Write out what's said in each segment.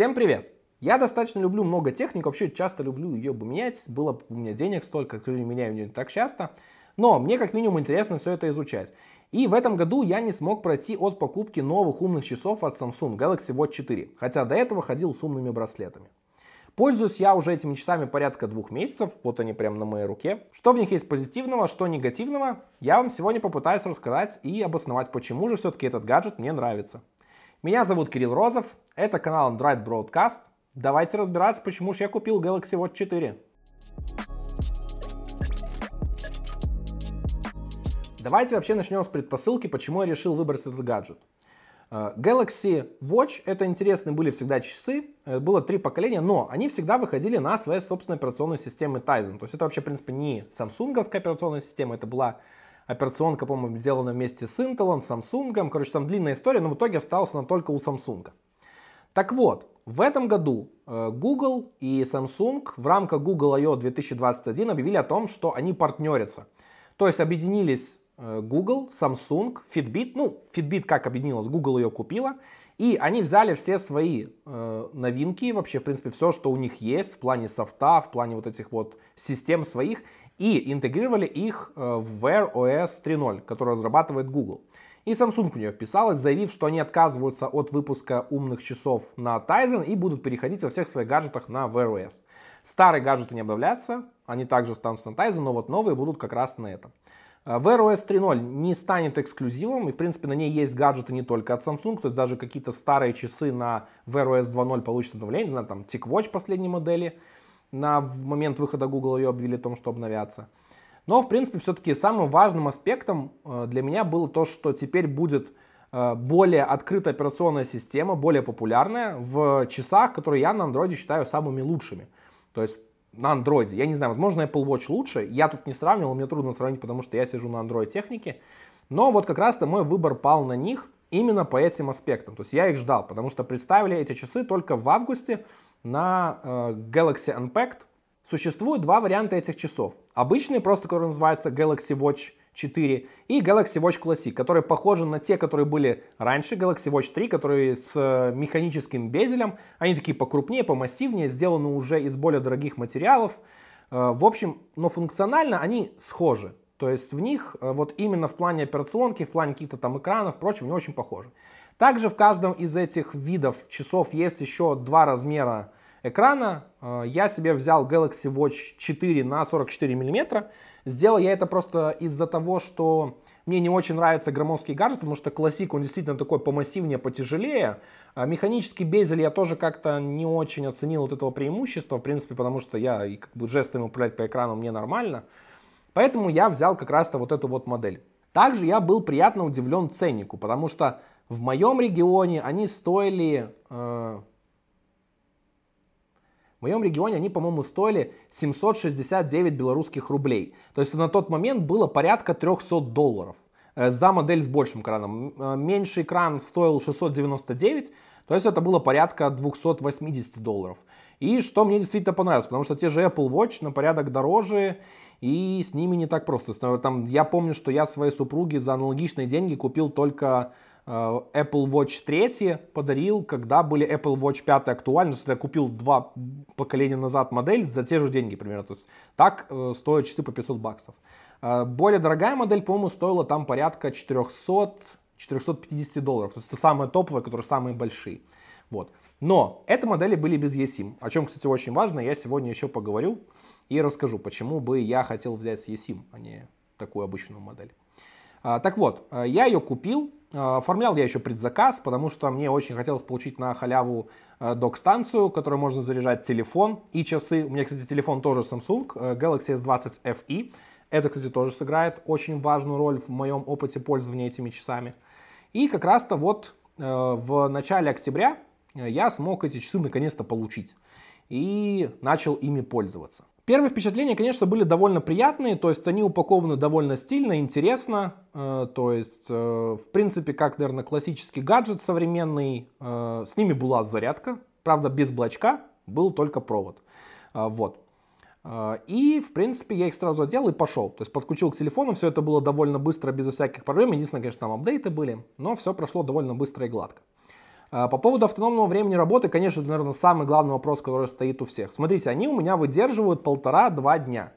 Всем привет! Я достаточно люблю много техник, вообще часто люблю ее бы менять. Было бы у меня денег столько, к сожалению, меняю ее не так часто. Но мне как минимум интересно все это изучать. И в этом году я не смог пройти от покупки новых умных часов от Samsung Galaxy Watch 4, хотя до этого ходил с умными браслетами. Пользуюсь я уже этими часами порядка двух месяцев, вот они прямо на моей руке. Что в них есть позитивного, что негативного, я вам сегодня попытаюсь рассказать и обосновать, почему же все-таки этот гаджет мне нравится. Меня зовут Кирилл Розов, это канал Android Broadcast. Давайте разбираться, почему же я купил Galaxy Watch 4. Давайте вообще начнем с предпосылки, почему я решил выбрать этот гаджет. Э, Galaxy Watch это интересные были всегда часы, э, было три поколения, но они всегда выходили на своей собственной операционной системы Tizen. То есть это вообще, в принципе, не самсунговская операционная система, это была операционка, по-моему, сделана вместе с Intel, Samsung. Короче, там длинная история, но в итоге осталась она только у Samsung. Так вот, в этом году э, Google и Samsung в рамках Google I.O. 2021 объявили о том, что они партнерятся. То есть объединились Э, Google, Samsung, Fitbit. Ну, Fitbit как объединилась, Google ее купила. И они взяли все свои э, новинки, вообще, в принципе, все, что у них есть в плане софта, в плане вот этих вот систем своих, и интегрировали их э, в Wear OS 3.0, который разрабатывает Google. И Samsung в нее вписалась, заявив, что они отказываются от выпуска умных часов на Tizen и будут переходить во всех своих гаджетах на Wear OS. Старые гаджеты не обновляются, они также останутся на Tizen, но вот новые будут как раз на этом. Wear OS 3.0 не станет эксклюзивом, и в принципе на ней есть гаджеты не только от Samsung, то есть даже какие-то старые часы на Wear OS 2.0 получат обновление, не знаю, там TicWatch последней модели, на момент выхода Google ее объявили о том, что обновятся. Но, в принципе, все-таки самым важным аспектом э, для меня было то, что теперь будет э, более открытая операционная система, более популярная в часах, которые я на Android считаю самыми лучшими. То есть на андроиде. Я не знаю, возможно, Apple Watch лучше. Я тут не сравнивал, мне трудно сравнить, потому что я сижу на Android технике. Но вот как раз-то мой выбор пал на них именно по этим аспектам. То есть я их ждал, потому что представили эти часы только в августе на э, Galaxy Unpacked. Существует два варианта этих часов. Обычный, просто который называется Galaxy Watch 4 и Galaxy Watch Classic, которые похожи на те, которые были раньше, Galaxy Watch 3, которые с э, механическим безелем, они такие покрупнее, помассивнее, сделаны уже из более дорогих материалов. Э, в общем, но функционально они схожи. То есть в них вот именно в плане операционки, в плане каких-то там экранов, прочим, не очень похожи. Также в каждом из этих видов часов есть еще два размера экрана. Я себе взял Galaxy Watch 4 на 44 миллиметра. Сделал я это просто из-за того, что мне не очень нравится громоздкий гаджет, потому что классик, он действительно такой помассивнее, потяжелее. А механический безель я тоже как-то не очень оценил вот этого преимущества, в принципе, потому что я и как бы жестами управлять по экрану мне нормально. Поэтому я взял как раз-то вот эту вот модель. Также я был приятно удивлен ценнику, потому что в моем регионе они стоили э, в моем регионе они, по-моему, стоили 769 белорусских рублей. То есть на тот момент было порядка 300 долларов э, за модель с большим экраном. Э, меньший экран стоил 699, то есть это было порядка 280 долларов. И что мне действительно понравилось, потому что те же Apple Watch на порядок дороже, и с ними не так просто. Там, я помню, что я своей супруге за аналогичные деньги купил только Apple Watch 3 подарил, когда были Apple Watch 5 актуальны. То есть я купил два поколения назад модель за те же деньги примерно. То есть так э, стоят часы по 500 баксов. Э, более дорогая модель, по-моему, стоила там порядка 400 450 долларов. То есть это самые топовые, которые самые большие. Вот. Но эти модели были без eSIM, о чем, кстати, очень важно. Я сегодня еще поговорю и расскажу, почему бы я хотел взять eSIM, а не такую обычную модель. Так вот, я ее купил, Э, оформлял я еще предзаказ, потому что мне очень хотелось получить на халяву э, док-станцию, которой можно заряжать телефон и часы. У меня, кстати, телефон тоже Samsung, э, Galaxy S20 FE. Это, кстати, тоже сыграет очень важную роль в моем опыте пользования этими часами. И как раз-то вот в начале октября я смог эти часы наконец-то получить и начал ими пользоваться. Первые впечатления, конечно, были довольно приятные, то есть они упакованы довольно стильно, интересно, э, то есть, э, в принципе, как, наверное, классический гаджет современный, э, с ними была зарядка, правда, без блочка, был только провод, вот. И, в принципе, я их сразу одел и пошел. То есть подключил к телефону, все это было довольно быстро, безо всяких проблем. Единственное, конечно, там апдейты были, но все прошло довольно быстро и гладко. По поводу автономного времени работы, конечно, это, наверное, самый главный вопрос, который стоит у всех. Смотрите, они у меня выдерживают полтора-два дня.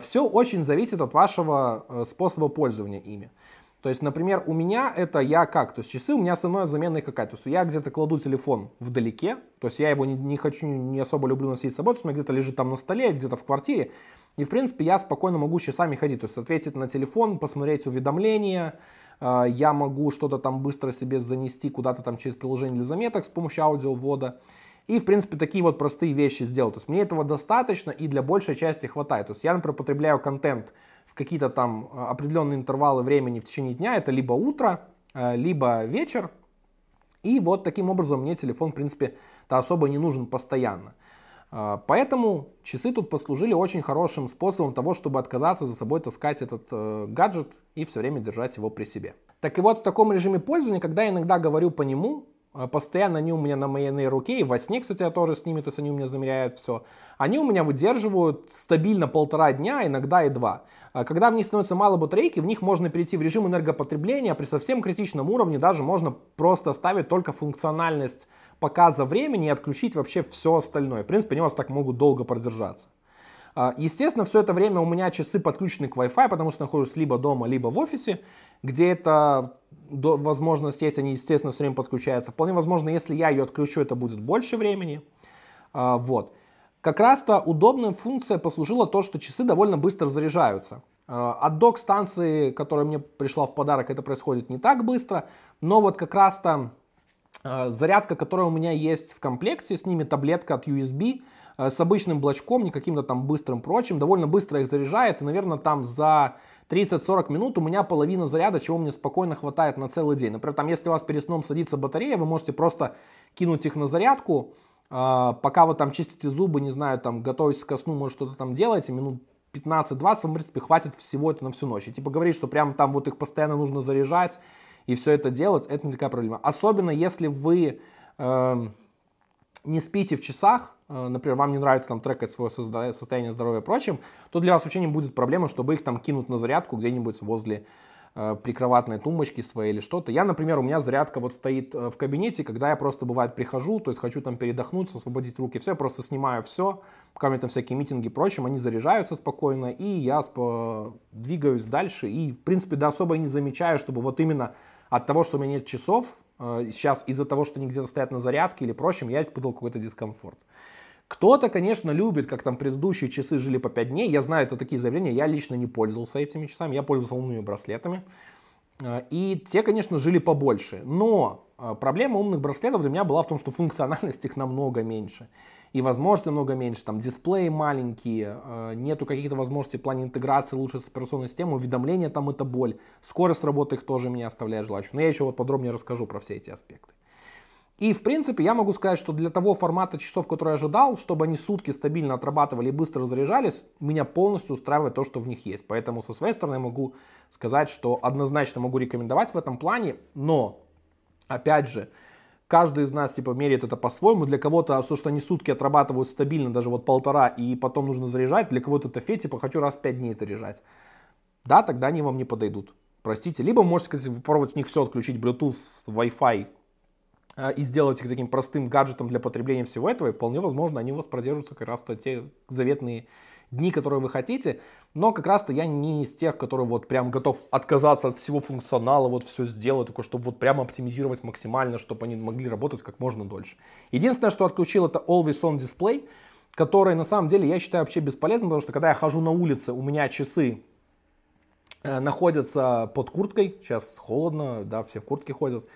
Все очень зависит от вашего способа пользования ими. То есть, например, у меня это я как? То есть часы у меня основная заменная какая? То есть я где-то кладу телефон вдалеке, то есть я его не, не хочу, не особо люблю носить с собой, то есть у меня где-то лежит там на столе, где-то в квартире. И, в принципе, я спокойно могу часами ходить, то есть ответить на телефон, посмотреть уведомления, а, я могу что-то там быстро себе занести куда-то там через приложение для заметок с помощью аудиовода. И, в принципе, такие вот простые вещи сделать. То есть мне этого достаточно и для большей части хватает. То есть я, например, потребляю контент какие-то там э, определенные интервалы времени в течение дня, это либо утро, э, либо вечер. И вот таким образом мне телефон, в принципе, то особо не нужен постоянно. Э, поэтому часы тут послужили очень хорошим способом того, чтобы отказаться за собой таскать этот э, гаджет и все время держать его при себе. Так и вот в таком режиме пользования, когда я иногда говорю по нему, постоянно они у меня на моей руке, и во сне, кстати, я тоже с ними, то есть они у меня замеряют все, они у меня выдерживают стабильно полтора дня, иногда и два. А когда в них становится мало батарейки, в них можно перейти в режим энергопотребления, при совсем критичном уровне даже можно просто ставить только функциональность показа времени и отключить вообще все остальное. В принципе, они у вас так могут долго продержаться. А, естественно, все это время у меня часы подключены к Wi-Fi, потому что нахожусь либо дома, либо в офисе, где эта возможность есть, они, естественно, все время подключаются. Вполне возможно, если я ее отключу, это будет больше времени. А, вот. Как раз-то удобная функция послужила то, что часы довольно быстро заряжаются. Э, от док-станции, которая мне пришла в подарок, это происходит не так быстро, но вот как раз-то зарядка, которая у меня есть в комплекте, с ними таблетка от USB, с обычным блочком, не каким-то там быстрым прочим, довольно быстро их заряжает, и, наверное, там за 30-40 минут у меня половина заряда, чего мне спокойно хватает на целый день. Например, там, если у вас перед сном садится батарея, вы можете просто кинуть их на зарядку, а, пока вы там чистите зубы, не знаю, там готовитесь ко сну, может что-то там делаете, минут 15-20 вам, в принципе, хватит всего это на всю ночь. И типа говорить, что прям там вот их постоянно нужно заряжать и все это делать, это не такая проблема. Особенно если вы э, не спите в часах, э, например, вам не нравится там трекать свое состояние здоровья и прочим, то для вас вообще не будет проблемы, чтобы их там кинуть на зарядку где-нибудь возле Э, прикроватной тумбочки своей или что-то. Я, например, у меня зарядка вот стоит э, в кабинете, когда я просто бывает прихожу, то есть хочу там передохнуть, освободить руки, все, я просто снимаю все, пока у там всякие митинги и прочим, они заряжаются спокойно, и я двигаюсь дальше, и, в принципе, да особо не замечаю, чтобы вот именно от того, что у меня нет часов, э, сейчас из-за того, что они где-то стоят на зарядке или прочим, я испытывал какой-то дискомфорт. Кто-то, конечно, любит, как там предыдущие часы жили по 5 дней. Я знаю, это такие заявления. Я лично не пользовался этими часами. Я пользовался умными браслетами. Э, и те, конечно, жили побольше. Но э, проблема умных браслетов для меня была в том, что функциональность их намного меньше. И возможности намного меньше. Там дисплеи маленькие, э, нету каких-то возможностей в плане интеграции лучше с операционной системой, уведомления там это боль. Скорость работы их тоже меня оставляет желать. Но я еще вот подробнее расскажу про все эти аспекты. И, в принципе, я могу сказать, что для того формата часов, который я ожидал, чтобы они сутки стабильно отрабатывали и быстро заряжались, меня полностью устраивает то, что в них есть. Поэтому со своей стороны могу сказать, что однозначно могу рекомендовать в этом плане, но, опять же, каждый из нас типа меряет это по-своему. Для кого-то, то, что они сутки отрабатывают стабильно, даже вот полтора, и потом нужно заряжать, для кого-то это фе, типа хочу раз в пять дней заряжать. Да, тогда они вам не подойдут. Простите. Либо можете, кстати, попробовать с них все отключить, Bluetooth, Wi-Fi, а, и сделать их таким простым гаджетом для потребления всего этого, и вполне возможно, они у вас продержатся как раз-то те заветные дни, которые вы хотите, но как раз-то я не из тех, которые вот прям готов отказаться от всего функционала, вот все сделать, только чтобы вот прямо оптимизировать максимально, чтобы они могли работать как можно дольше. Единственное, что отключил, это Always On Display, который на самом деле я считаю вообще бесполезным, потому что когда я хожу на улице, у меня часы э, находятся под курткой, сейчас холодно, да, все в куртке ходят, а,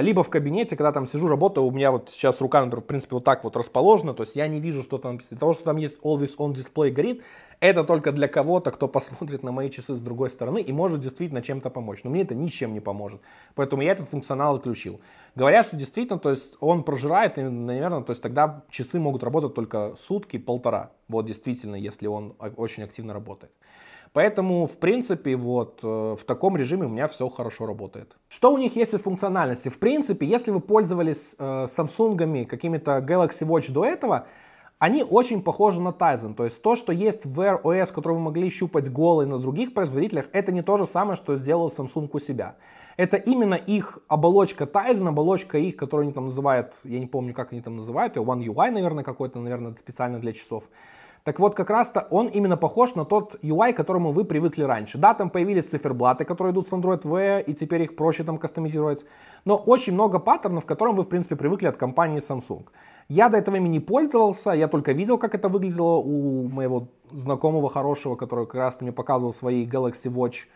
либо в кабинете, когда там сижу, работаю, у меня вот сейчас рука, например, в принципе, вот так вот расположена, то есть я не вижу, что там написано. Того, что там есть Always On Display горит, это только для кого-то, кто посмотрит на мои часы с другой стороны и может действительно чем-то помочь. Но мне это ничем не поможет. Поэтому я этот функционал отключил. Говорят, что действительно, то есть он прожирает, и, наверное, то есть тогда часы могут работать только сутки, полтора. Вот действительно, если он очень активно работает. Поэтому, в принципе, вот э, в таком режиме у меня все хорошо работает. Что у них есть из функциональности? В принципе, если вы пользовались э, Samsung, какими-то Galaxy Watch до этого, Они очень похожи на Tizen. То есть то, что есть в Wear OS, который вы могли щупать голый на других производителях, это не то же самое, что сделал Samsung у себя. Это именно их оболочка Tizen, оболочка их, которую они там называют, я не помню, как они там называют, One UI, наверное, какой-то, наверное, специально для часов. Так вот, как раз-то он именно похож на тот UI, к которому вы привыкли раньше. Да, там появились циферблаты, которые идут с Android Wear, и теперь их проще там кастомизировать. Но очень много паттернов, к которым вы, в принципе, привыкли от компании Samsung. Я до этого ими не пользовался, я только видел, как это выглядело у моего знакомого хорошего, который как раз мне показывал свои Galaxy Watch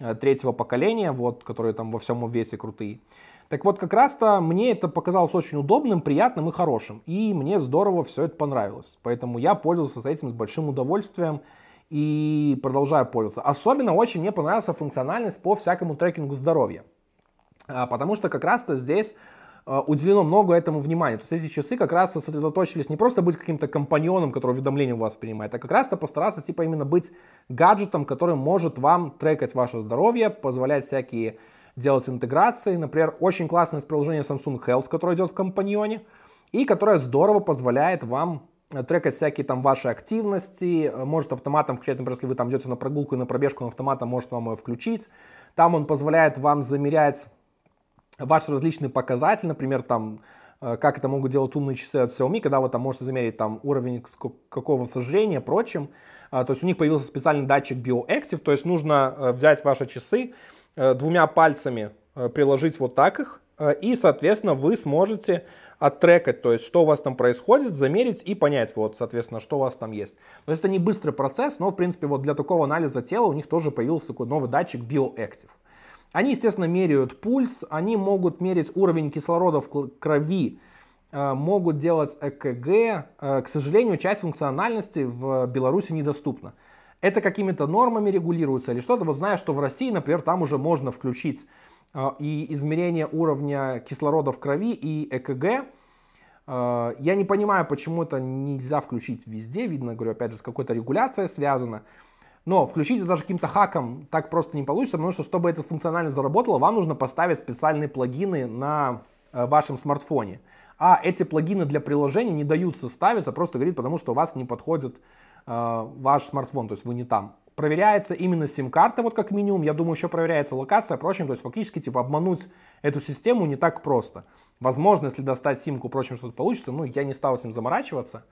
э, третьего поколения, вот, которые там во всем весе крутые. Так вот, как раз-то мне это показалось очень удобным, приятным и хорошим. И мне здорово все это понравилось. Поэтому я пользовался этим с большим удовольствием и продолжаю пользоваться. Особенно очень мне понравилась функциональность по всякому трекингу здоровья. А, потому что как раз-то здесь а, уделено много этому внимания. То есть эти часы как раз сосредоточились не просто быть каким-то компаньоном, который уведомления у вас принимает, а как раз-то постараться типа именно быть гаджетом, который может вам трекать ваше здоровье, позволять всякие делать интеграции. Например, очень классное приложение Samsung Health, которое идет в компаньоне, и которое здорово позволяет вам э, трекать всякие там ваши активности, э, может автоматом включать, например, если вы там идете на прогулку и на пробежку, он автоматом может вам ее включить. Там он позволяет вам замерять ваши различные показатели, например, там, э, как это могут делать умные часы от Xiaomi, когда вы там можете замерить там уровень какого сожжения, прочим. То есть у них появился специальный датчик BioActive, то есть нужно взять ваши часы, двумя пальцами э, приложить вот так их, э, и, соответственно, вы сможете оттрекать, то есть, что у вас там происходит, замерить и понять, вот, соответственно, что у вас там есть. То есть, это не быстрый процесс, но, в принципе, вот для такого анализа тела у них тоже появился такой новый датчик BioActive. Они, естественно, меряют пульс, они могут мерить уровень кислорода в крови, могут делать ЭКГ. К сожалению, часть функциональности в Беларуси недоступна это какими-то нормами регулируется или что-то. Вот знаю, что в России, например, там уже можно включить э, и измерение уровня кислорода в крови, и ЭКГ. Э, я не понимаю, почему это нельзя включить везде. Видно, говорю, опять же, с какой-то регуляцией связано. Но включить это даже каким-то хаком так просто не получится, потому что, чтобы эта функциональность заработала, вам нужно поставить специальные плагины на э, вашем смартфоне. А эти плагины для приложений не даются ставиться, просто говорит, потому что у вас не подходит ваш смартфон, то есть вы не там. Проверяется именно сим-карта, вот как минимум. Я думаю, еще проверяется локация, прочим. То есть фактически типа обмануть эту систему не так просто. Возможно, если достать симку, прочим, что-то получится. Ну, я не стал с ним заморачиваться.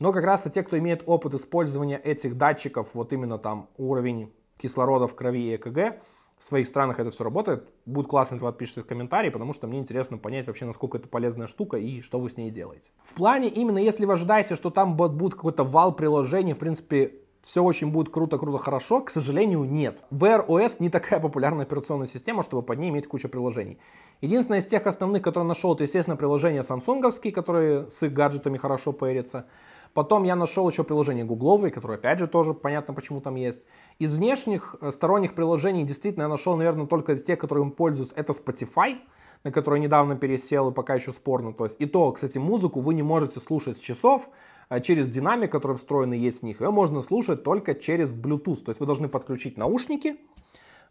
Но как раз-то те, кто имеет опыт использования этих датчиков, вот именно там уровень кислорода в крови и ЭКГ, в своих странах это все работает. Будет классно, если вы отпишите в комментарии, потому что мне интересно понять вообще, насколько это полезная штука и что вы с ней делаете. В плане именно, если вы ожидаете, что там будет какой-то вал приложений, в принципе, все очень будет круто-круто хорошо, к сожалению, нет. Wear OS не такая популярная операционная система, чтобы под ней иметь кучу приложений. Единственное из тех основных, которые нашел, это, естественно, приложения самсунговские, которые с их гаджетами хорошо пэрятся. Потом я нашел еще приложение гугловые, которое опять же тоже понятно, почему там есть. Из внешних э, сторонних приложений действительно я нашел, наверное, только из тех, которым пользуюсь. Это Spotify, на который недавно пересел и пока еще спорно. То есть и то, кстати, музыку вы не можете слушать с часов, а через динамик, который встроенный есть в них. Ее можно слушать только через Bluetooth. То есть вы должны подключить наушники,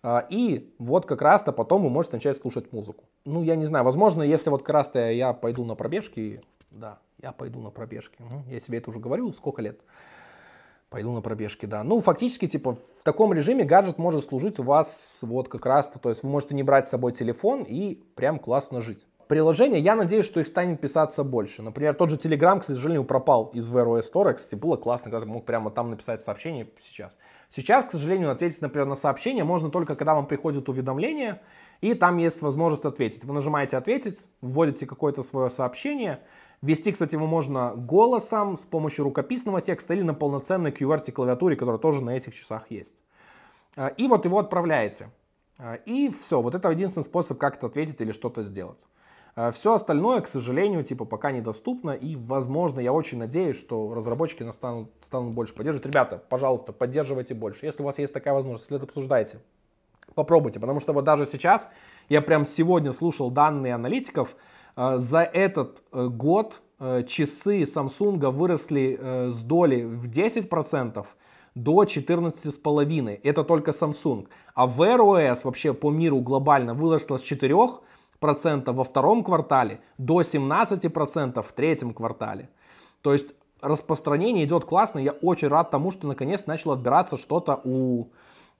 а, и вот как раз-то потом вы можете начать слушать музыку. Ну, я не знаю, возможно, если вот как раз-то я пойду на пробежки, да, я пойду на пробежки. Я себе это уже говорил, сколько лет. Пойду на пробежки, да. Ну, фактически, типа, в таком режиме гаджет может служить у вас вот как раз-то. То есть вы можете не брать с собой телефон и прям классно жить. Приложения, я надеюсь, что их станет писаться больше. Например, тот же Telegram, к сожалению, пропал из Wear OS Store. Кстати, было классно, когда ты мог прямо там написать сообщение сейчас. Сейчас, к сожалению, ответить, например, на сообщение можно только, когда вам приходит уведомление, и там есть возможность ответить. Вы нажимаете «Ответить», вводите какое-то свое сообщение, Ввести, кстати, его можно голосом, с помощью рукописного текста или на полноценной QWERTY-клавиатуре, которая тоже на этих часах есть. А, и вот его отправляете. А, и все, вот это единственный способ как-то ответить или что-то сделать. А, все остальное, к сожалению, типа пока недоступно, и, возможно, я очень надеюсь, что разработчики станут, станут больше поддерживать. Ребята, пожалуйста, поддерживайте больше. Если у вас есть такая возможность, если это обсуждаете, попробуйте, потому что вот даже сейчас, я прям сегодня слушал данные аналитиков, за этот э, год э, часы Samsung выросли э, с доли в 10% до 14,5%. Это только Samsung. А Wear OS вообще по миру глобально выросла с 4% во втором квартале до 17% в третьем квартале. То есть распространение идет классно. Я очень рад тому, что наконец начал отбираться что-то у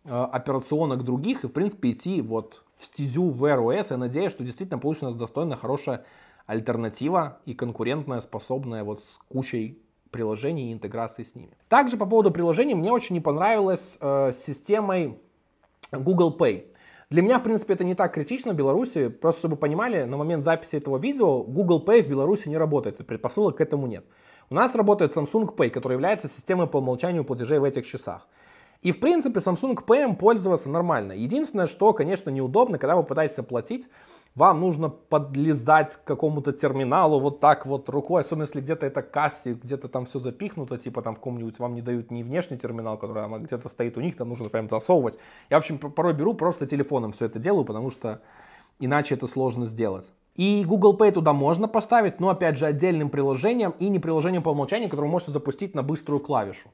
операционок других и, в принципе, идти вот стезю Wear OS. Я надеюсь, что действительно получится у нас достойная, хорошая альтернатива и конкурентная, способная вот с кучей приложений и интеграции с ними. Также по поводу приложений мне очень не понравилось э, с системой Google Pay. Для меня, в принципе, это не так критично в Беларуси. Просто чтобы понимали, на момент записи этого видео Google Pay в Беларуси не работает, предпосылок к этому нет. У нас работает Samsung Pay, который является системой по умолчанию платежей в этих часах. И, в принципе, Samsung Pay пользоваться нормально. Единственное, что, конечно, неудобно, когда вы пытаетесь оплатить, вам нужно подлезать к какому-то терминалу вот так вот рукой, особенно если где-то это кассе, где-то там все запихнуто, типа там в каком-нибудь вам не дают не внешний терминал, который а где-то стоит у них, там нужно прям засовывать. Я, в общем, порой беру, просто телефоном все это делаю, потому что иначе это сложно сделать. И Google Pay туда можно поставить, но опять же отдельным приложением и не приложением по умолчанию, которое вы можете запустить на быструю клавишу.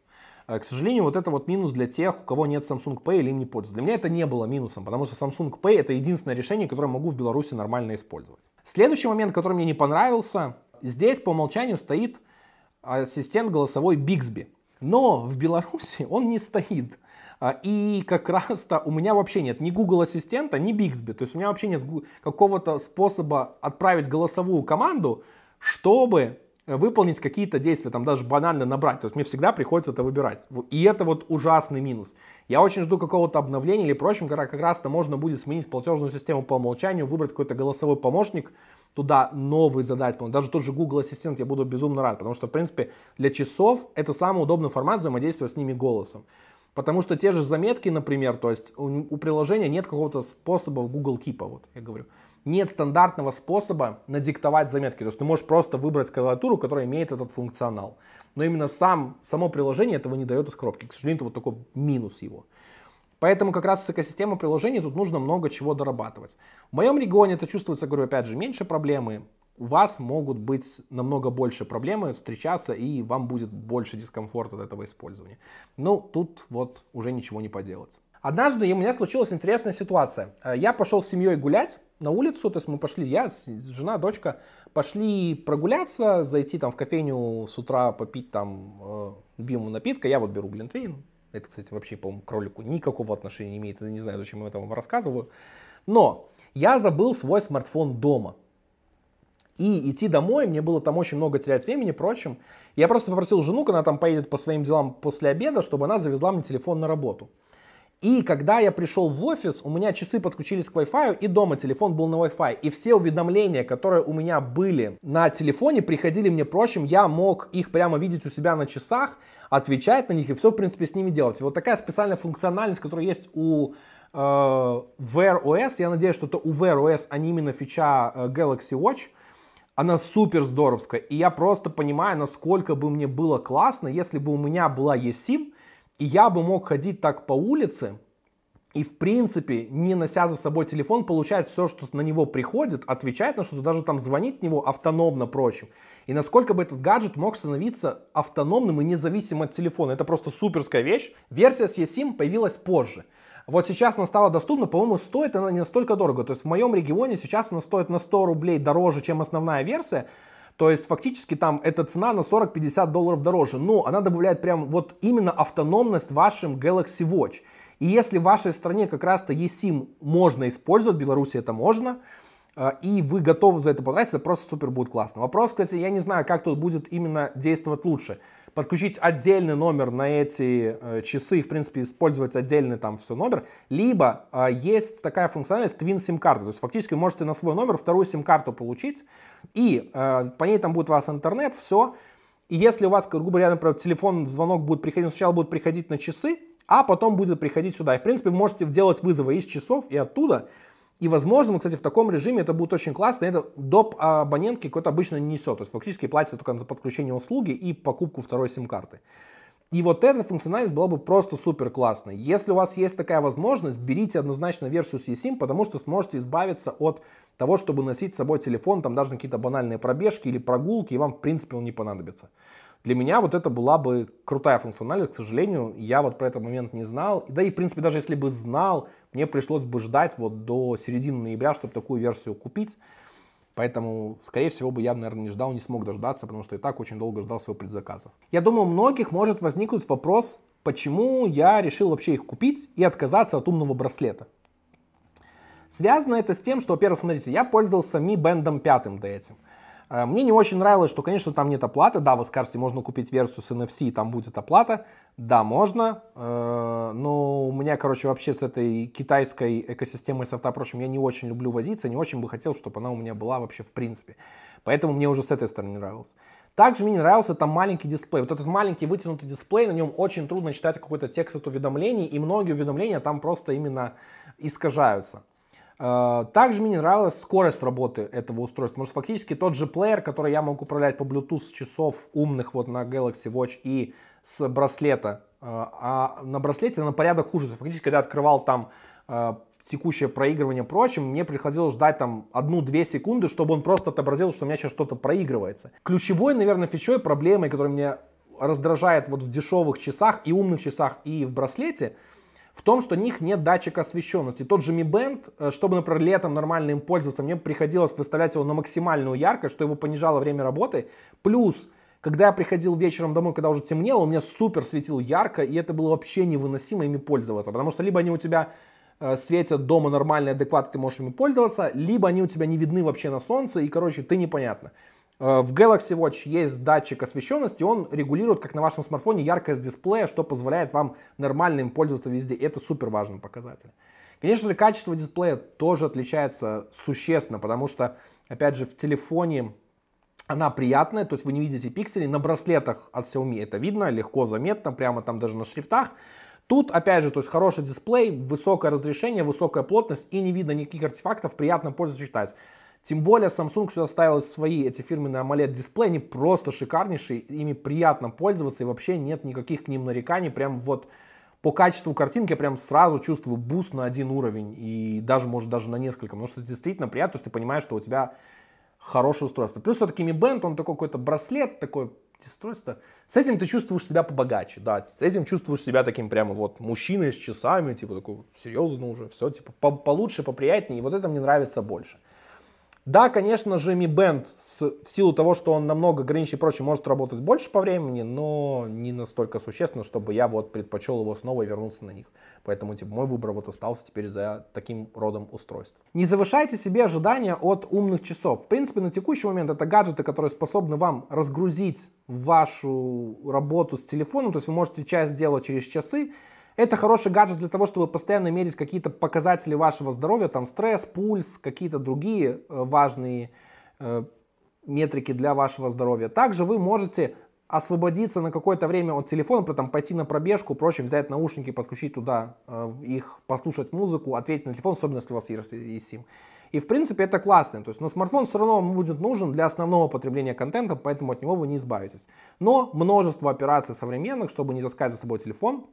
Э, к сожалению, вот это вот минус для тех, у кого нет Samsung Pay или им не пользуются. Для меня это не было минусом, потому что Samsung Pay это единственное решение, которое могу в Беларуси нормально использовать. Следующий момент, который мне не понравился, здесь по умолчанию стоит ассистент голосовой Bixby. Но в Беларуси он не стоит. А, и как раз-то у меня вообще нет ни Google Ассистента, ни Bixby. То есть у меня вообще нет какого-то способа отправить голосовую команду, чтобы выполнить какие-то действия, там даже банально набрать. То есть мне всегда приходится это выбирать. И это вот ужасный минус. Я очень жду какого-то обновления или прочим, когда как раз-то можно будет сменить платежную систему по умолчанию, выбрать какой-то голосовой помощник, туда новый задать. Даже тот же Google Ассистент я буду безумно рад, потому что, в принципе, для часов это самый удобный формат взаимодействия с ними голосом. Потому что те же заметки, например, то есть у, у приложения нет какого-то способа в Google Keep, вот я говорю нет стандартного способа надиктовать заметки. То есть ты можешь просто выбрать клавиатуру, которая имеет этот функционал. Но именно сам, само приложение этого не дает из коробки. К сожалению, это вот такой минус его. Поэтому как раз с экосистемой приложений тут нужно много чего дорабатывать. В моем регионе это чувствуется, говорю, опять же, меньше проблемы. У вас могут быть намного больше проблемы встречаться, и вам будет больше дискомфорта от этого использования. Ну, тут вот уже ничего не поделать. Однажды у меня случилась интересная ситуация. Я пошел с семьей гулять на улицу, то есть мы пошли, я, жена, дочка, пошли прогуляться, зайти там в кофейню с утра попить там э, любимого напитка. Я вот беру глинтвейн. Это, кстати, вообще, по-моему, к кролику никакого отношения не имеет. Я не знаю, зачем я это вам рассказываю. Но я забыл свой смартфон дома. И идти домой, мне было там очень много терять времени, прочим. Я просто попросил жену, когда она там поедет по своим делам после обеда, чтобы она завезла мне телефон на работу. И когда я пришел в офис, у меня часы подключились к Wi-Fi, и дома телефон был на Wi-Fi. И все уведомления, которые у меня были на телефоне, приходили мне прочим. Я мог их прямо видеть у себя на часах, отвечать на них и все, в принципе, с ними делать. И вот такая специальная функциональность, которая есть у э, Wear OS, я надеюсь, что это у Wear OS, а не именно фича э, Galaxy Watch, она супер здоровская. И я просто понимаю, насколько бы мне было классно, если бы у меня была eSIM, и я бы мог ходить так по улице и, в принципе, не нося за собой телефон, получать все, что на него приходит, отвечать на что-то, даже там звонить в него автономно прочим. И насколько бы этот гаджет мог становиться автономным и независимым от телефона. Это просто суперская вещь. Версия с eSIM появилась позже. Вот сейчас она стала доступна, по-моему, стоит она не настолько дорого. То есть в моем регионе сейчас она стоит на 100 рублей дороже, чем основная версия. То есть фактически там эта цена на 40-50 долларов дороже. Но она добавляет прям вот именно автономность вашим Galaxy Watch. И если в вашей стране как раз-то eSIM можно использовать, в Беларуси это можно, э, и вы готовы за это потратиться, просто супер будет классно. Вопрос, кстати, я не знаю, как тут будет именно действовать лучше. Подключить отдельный номер на эти э, часы, в принципе, использовать отдельный там все номер, либо э, есть такая функциональность Twin SIM карты, то есть фактически вы можете на свой номер вторую SIM карту получить, и э, по ней там будет у вас интернет, все. И если у вас, грубо говоря, например, телефон, звонок будет приходить, сначала будет приходить на часы, а потом будет приходить сюда. И, в принципе, вы можете делать вызовы из часов и оттуда. И, возможно, кстати, в таком режиме это будет очень классно. Это доп. абонентки какой-то обычно не несет. То есть, фактически платится только за подключение услуги и покупку второй сим-карты. И вот эта функциональность была бы просто супер классной. Если у вас есть такая возможность, берите однозначно версию с eSIM, потому что сможете избавиться от того, чтобы носить с собой телефон, там даже какие-то банальные пробежки или прогулки, и вам в принципе он не понадобится. Для меня вот это была бы крутая функциональность, к сожалению, я вот про этот момент не знал. Да и в принципе даже если бы знал, мне пришлось бы ждать вот до середины ноября, чтобы такую версию купить. Поэтому, скорее всего, бы я, наверное, не ждал, не смог дождаться, потому что и так очень долго ждал своего предзаказа. Я думаю, у многих может возникнуть вопрос, почему я решил вообще их купить и отказаться от умного браслета. Связано это с тем, что, во-первых, смотрите, я пользовался Mi Band 5 до этим. Э, мне не очень нравилось, что, конечно, там нет оплаты. Да, вы скажете, можно купить версию с NFC, и там будет оплата. Да, можно. Э, но у меня, короче, вообще с этой китайской экосистемой софта, впрочем, я не очень люблю возиться, не очень бы хотел, чтобы она у меня была вообще в принципе. Поэтому мне уже с этой стороны нравилось. Также мне не нравился там маленький дисплей. Вот этот маленький вытянутый дисплей, на нем очень трудно читать какой-то текст от уведомлений, и многие уведомления там просто именно искажаются. Э, также мне не нравилась скорость работы этого устройства, что фактически тот же плеер, который я могу управлять по Bluetooth с часов умных вот на Galaxy Watch и с браслета, э, а на браслете на порядок хуже. Фактически, когда я открывал там э, текущее проигрывание прочим, мне приходилось ждать там одну-две секунды, чтобы он просто отобразил, что у меня сейчас что-то проигрывается. Ключевой, наверное, фичой, проблемой, которая меня раздражает вот в дешевых часах и умных часах и в браслете – в том, что у них нет датчика освещенности. Тот же Mi Band, э, чтобы, например, летом нормально им пользоваться, мне приходилось выставлять его на максимальную яркость, что его понижало время работы. Плюс, когда я приходил вечером домой, когда уже темнело, у меня супер светил ярко, и это было вообще невыносимо ими пользоваться. Потому что либо они у тебя э, светят дома нормально, адекватно, ты можешь ими пользоваться, либо они у тебя не видны вообще на солнце, и, короче, ты непонятно. Э, в Galaxy Watch есть датчик освещенности, он регулирует, как на вашем смартфоне, яркость дисплея, что позволяет вам нормально им пользоваться везде. Это супер важный показатель. Конечно же, качество дисплея тоже отличается существенно, потому что, опять же, в телефоне она приятная, то есть вы не видите пикселей. На браслетах от Xiaomi это видно, легко заметно, прямо там даже на шрифтах. Тут, опять же, то есть хороший дисплей, высокое разрешение, высокая плотность и не видно никаких артефактов, приятно пользоваться читать. Тем более Samsung сюда ставил свои эти фирменные AMOLED дисплеи, они просто шикарнейшие, ими приятно пользоваться и вообще нет никаких к ним нареканий, прям вот по качеству картинки я прям сразу чувствую буст на один уровень и даже, может, даже на несколько, потому что это действительно приятно, то есть ты понимаешь, что у тебя хорошее устройство. Плюс все-таки Mi Band, он такой какой-то браслет, такой устройство. С этим ты чувствуешь себя побогаче, да, с этим чувствуешь себя таким прямо вот мужчиной с часами, типа такой серьезно уже, все, типа по получше, поприятнее, и вот это мне нравится больше. Да, конечно же, Mi Band с, в силу того, что он намного ограниченнее и прочее, может работать больше по времени, но не настолько существенно, чтобы я вот предпочел его снова и вернуться на них. Поэтому типа, мой выбор вот остался теперь за таким родом устройств. Не завышайте себе ожидания от умных часов. В принципе, на текущий момент это гаджеты, которые способны вам разгрузить вашу работу с телефоном, то есть вы можете часть делать через часы, это хороший гаджет для того, чтобы постоянно мерить какие-то показатели вашего здоровья, там стресс, пульс, какие-то другие э, важные э, метрики для вашего здоровья. Также вы можете освободиться на какое-то время от телефона, при этом пойти на пробежку, проще взять наушники, подключить туда э, их, послушать музыку, ответить на телефон, особенно если у вас есть, есть SIM. И в принципе это классно. То есть, но смартфон все равно вам будет нужен для основного потребления контента, поэтому от него вы не избавитесь. Но множество операций современных, чтобы не таскать за собой телефон,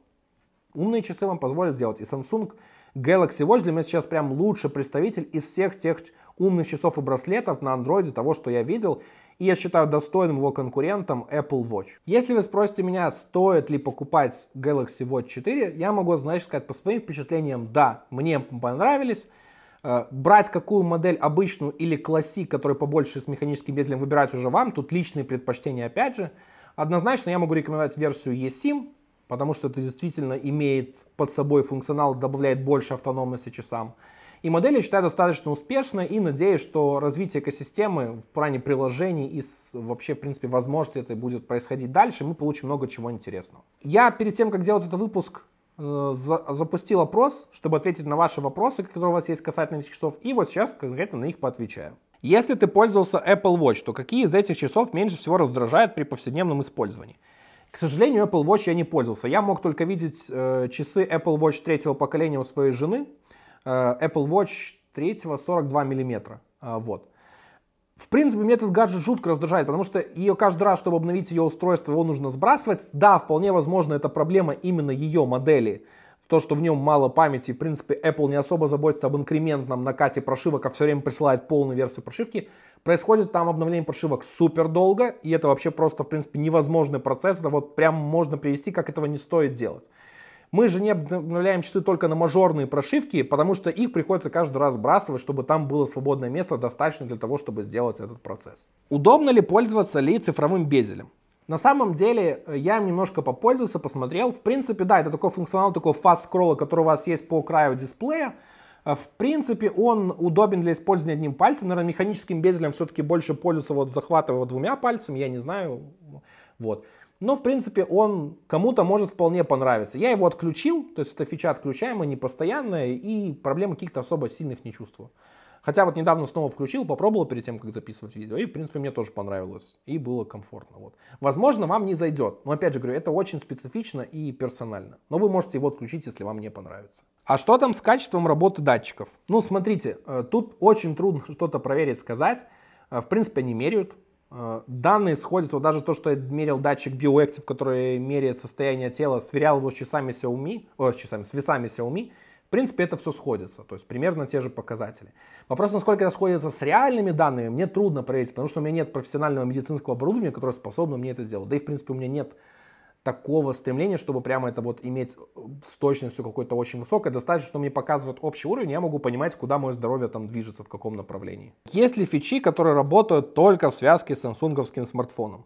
Умные часы вам позволят сделать. И Samsung Galaxy Watch для меня сейчас прям лучший представитель из всех тех умных часов и браслетов на андроиде, того, что я видел. И я считаю достойным его конкурентом Apple Watch. Если вы спросите меня, стоит ли покупать Galaxy Watch 4, я могу, знаешь, сказать по своим впечатлениям, да, мне понравились. Э, брать какую модель обычную или классик, который побольше с механическим безелем, выбирать уже вам. Тут личные предпочтения опять же. Однозначно я могу рекомендовать версию eSIM, потому что это действительно имеет под собой функционал, добавляет больше автономности часам. И модель, я считаю, достаточно успешная и надеюсь, что развитие экосистемы в плане приложений и вообще, в принципе, возможности это будет происходить дальше, мы получим много чего интересного. Я перед тем, как делать этот выпуск, э, запустил опрос, чтобы ответить на ваши вопросы, которые у вас есть касательно этих часов, и вот сейчас конкретно на них поотвечаю. Если ты пользовался Apple Watch, то какие из этих часов меньше всего раздражают при повседневном использовании? К сожалению, Apple Watch я не пользовался. Я мог только видеть э, часы Apple Watch третьего поколения у своей жены. Э, Apple Watch третьего 42 миллиметра. Э, вот. В принципе, мне этот гаджет жутко раздражает, потому что ее каждый раз, чтобы обновить ее устройство, его нужно сбрасывать. Да, вполне возможно, это проблема именно ее модели. То, что в нем мало памяти, в принципе, Apple не особо заботится об инкрементном накате прошивок, а все время присылает полную версию прошивки. Происходит там обновление прошивок супер долго, и это вообще просто, в принципе, невозможный процесс. Это вот прям можно привести, как этого не стоит делать. Мы же не обновляем часы только на мажорные прошивки, потому что их приходится каждый раз сбрасывать, чтобы там было свободное место достаточно для того, чтобы сделать этот процесс. Удобно ли пользоваться ли цифровым безелем? На самом деле, э, я им немножко попользовался, посмотрел. В принципе, да, это такой функционал, такой fast scroll, который у вас есть по краю дисплея. Э, в принципе, он удобен для использования одним пальцем. Наверное, механическим безелем все-таки больше пользуются, вот захватывая двумя пальцами, я не знаю. Вот. Но, в принципе, он кому-то может вполне понравиться. Я его отключил, то есть эта фича отключаемая, не постоянная, и проблем каких-то особо сильных не чувствую. Хотя вот недавно снова включил, попробовал перед тем, как записывать видео, и, в принципе, мне тоже понравилось, и было комфортно. Вот. Возможно, вам не зайдет, но, опять же говорю, это очень специфично и персонально. Но вы можете его отключить, если вам не понравится. А что там с качеством работы датчиков? Ну, смотрите, э, тут очень трудно что-то проверить, сказать. Э, в принципе, они меряют, Э, данные сходятся, вот даже то, что я мерил датчик BioActive, который меряет состояние тела, сверял его с часами Xiaomi, о, с часами, с весами Xiaomi, в принципе, это все сходится, то есть примерно те же показатели. Вопрос, насколько это сходится с реальными данными, мне трудно проверить, потому что у меня нет профессионального медицинского оборудования, которое способно мне это сделать. Да и, в принципе, у меня нет такого стремления, чтобы прямо это вот иметь э, с точностью какой-то очень высокой. Достаточно, что мне показывает общий уровень, я могу понимать, куда мое здоровье там движется, в каком направлении. Есть ли фичи, которые работают только в связке с самсунговским смартфоном?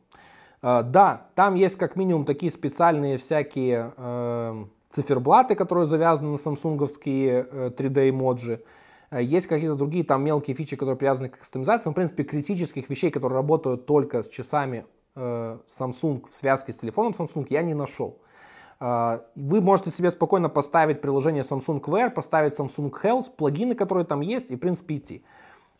Э, да, там есть как минимум такие специальные всякие э, циферблаты, которые завязаны на самсунговские э, 3D-эмоджи. Э, есть какие-то другие там мелкие фичи, которые привязаны к кастомизации. Но, в принципе, критических вещей, которые работают только с часами Э, Samsung в связке с телефоном Samsung я не нашел. Э, вы можете себе спокойно поставить приложение Samsung Wear, поставить Samsung Health, плагины, которые там есть, и в принципе идти.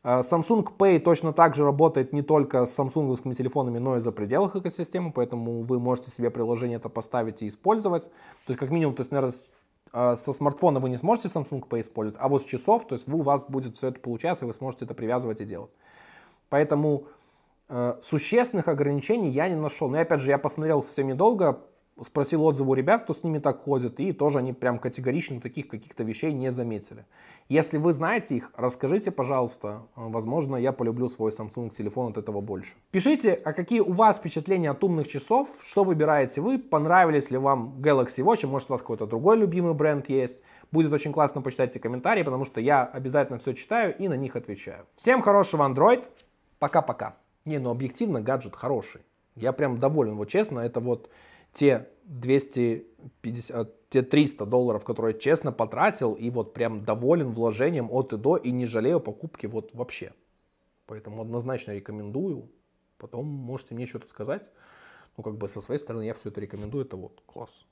Э, Samsung Pay точно так же работает не только с самсунговскими телефонами, но и за пределах экосистемы, поэтому вы можете себе приложение это поставить и использовать. То есть как минимум, то есть, наверное, со смартфона вы не сможете Samsung Pay использовать, а вот с часов, то есть у вас будет все это получаться, и вы сможете это привязывать и делать. Поэтому Э, существенных ограничений я не нашел. Но опять же, я посмотрел совсем недолго, спросил отзывы у ребят, кто с ними так ходит, и тоже они прям категорично таких каких-то вещей не заметили. Если вы знаете их, расскажите, пожалуйста. Возможно, я полюблю свой Samsung телефон от этого больше. Пишите, а какие у вас впечатления от умных часов, что выбираете вы, понравились ли вам Galaxy Watch, может у вас какой-то другой любимый бренд есть. Будет очень классно почитать эти комментарии, потому что я обязательно все читаю и на них отвечаю. Всем хорошего Android, пока-пока. Не, ну объективно гаджет хороший. Я прям доволен, вот честно, это вот те 250, те 300 долларов, которые я честно потратил, и вот прям доволен вложением от и до, и не жалею покупки вот вообще. Поэтому однозначно рекомендую. Потом можете мне что-то сказать. Ну, как бы со своей стороны я все это рекомендую, это вот класс.